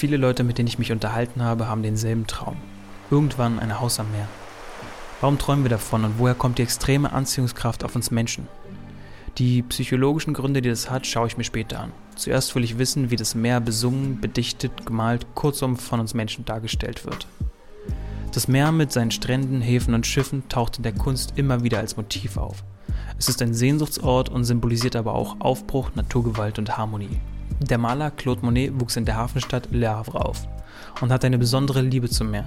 Viele Leute, mit denen ich mich unterhalten habe, haben denselben Traum. Irgendwann ein Haus am Meer. Warum träumen wir davon und woher kommt die extreme Anziehungskraft auf uns Menschen? Die psychologischen Gründe, die das hat, schaue ich mir später an. Zuerst will ich wissen, wie das Meer besungen, bedichtet, gemalt, kurzum von uns Menschen dargestellt wird. Das Meer mit seinen Stränden, Häfen und Schiffen taucht in der Kunst immer wieder als Motiv auf. Es ist ein Sehnsuchtsort und symbolisiert aber auch Aufbruch, Naturgewalt und Harmonie. Der Maler Claude Monet wuchs in der Hafenstadt Le Havre auf und hat eine besondere Liebe zum Meer.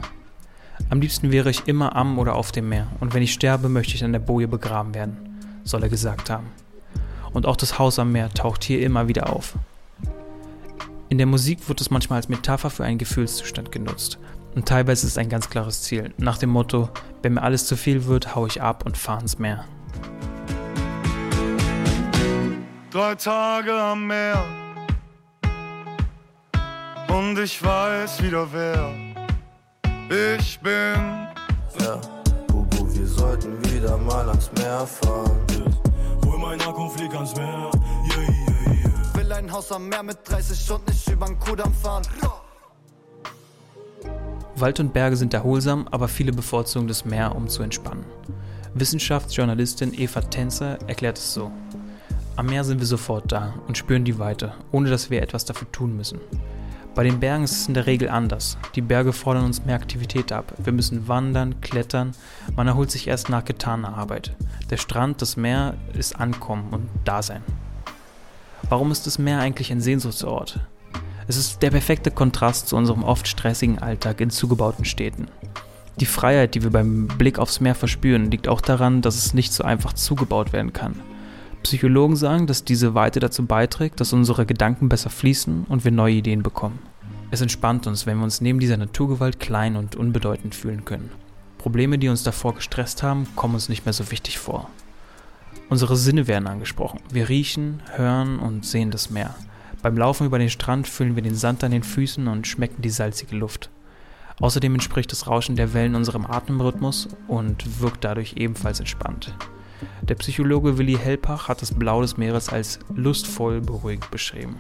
Am liebsten wäre ich immer am oder auf dem Meer und wenn ich sterbe, möchte ich an der Boje begraben werden, soll er gesagt haben. Und auch das Haus am Meer taucht hier immer wieder auf. In der Musik wird es manchmal als Metapher für einen Gefühlszustand genutzt. Und teilweise ist es ein ganz klares Ziel, nach dem Motto, wenn mir alles zu viel wird, hau ich ab und fahr ins Meer. Drei Tage am Meer und ich weiß wieder wer ich bin. Ja, Bubu, wir sollten wieder mal ans Meer fahren. Hol mein Akku, flieg ans Meer. Yeah, yeah, yeah. Will ein Haus am Meer mit 30 Stunden nicht übern Kudamm fahren. Wald und Berge sind erholsam, aber viele bevorzugen das Meer, um zu entspannen. Wissenschaftsjournalistin Eva Tänzer erklärt es so. Am Meer sind wir sofort da und spüren die Weite, ohne dass wir etwas dafür tun müssen. Bei den Bergen ist es in der Regel anders. Die Berge fordern uns mehr Aktivität ab. Wir müssen wandern, klettern. Man erholt sich erst nach getaner Arbeit. Der Strand, das Meer ist Ankommen und Dasein. Warum ist das Meer eigentlich ein Sehnsuchtsort? Es ist der perfekte Kontrast zu unserem oft stressigen Alltag in zugebauten Städten. Die Freiheit, die wir beim Blick aufs Meer verspüren, liegt auch daran, dass es nicht so einfach zugebaut werden kann. Psychologen sagen, dass diese Weite dazu beiträgt, dass unsere Gedanken besser fließen und wir neue Ideen bekommen. Es entspannt uns, wenn wir uns neben dieser Naturgewalt klein und unbedeutend fühlen können. Probleme, die uns davor gestresst haben, kommen uns nicht mehr so wichtig vor. Unsere Sinne werden angesprochen. Wir riechen, hören und sehen das Meer. Beim Laufen über den Strand fühlen wir den Sand an den Füßen und schmecken die salzige Luft. Außerdem entspricht das Rauschen der Wellen unserem Atemrhythmus und wirkt dadurch ebenfalls entspannt. Der Psychologe Willi Helpach hat das Blau des Meeres als lustvoll beruhigend beschrieben.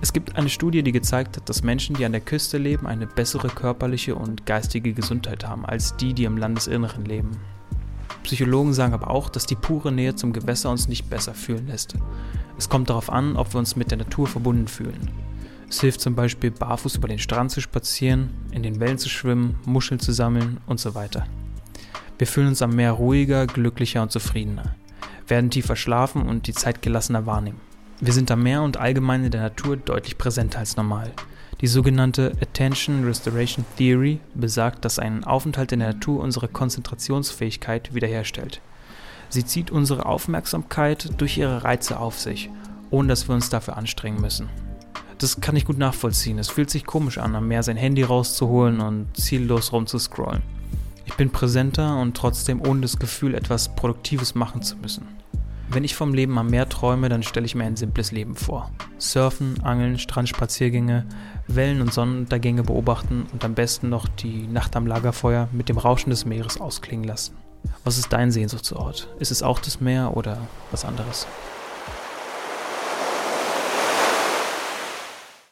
Es gibt eine Studie, die gezeigt hat, dass Menschen, die an der Küste leben, eine bessere körperliche und geistige Gesundheit haben als die, die im Landesinneren leben. Psychologen sagen aber auch, dass die pure Nähe zum Gewässer uns nicht besser fühlen lässt. Es kommt darauf an, ob wir uns mit der Natur verbunden fühlen. Es hilft zum Beispiel, barfuß über den Strand zu spazieren, in den Wellen zu schwimmen, Muscheln zu sammeln und so weiter. Wir fühlen uns am Meer ruhiger, glücklicher und zufriedener, werden tiefer schlafen und die Zeit gelassener wahrnehmen. Wir sind am Meer und allgemein in der Natur deutlich präsenter als normal. Die sogenannte Attention Restoration Theory besagt, dass ein Aufenthalt in der Natur unsere Konzentrationsfähigkeit wiederherstellt. Sie zieht unsere Aufmerksamkeit durch ihre Reize auf sich, ohne dass wir uns dafür anstrengen müssen. Das kann ich gut nachvollziehen. Es fühlt sich komisch an, am Meer sein Handy rauszuholen und ziellos rumzuscrollen. Bin präsenter und trotzdem ohne das Gefühl, etwas Produktives machen zu müssen. Wenn ich vom Leben am Meer träume, dann stelle ich mir ein simples Leben vor. Surfen, Angeln, Strandspaziergänge, Wellen und Sonnenuntergänge beobachten und am besten noch die Nacht am Lagerfeuer mit dem Rauschen des Meeres ausklingen lassen. Was ist dein Sehnsuchtsort? Ist es auch das Meer oder was anderes?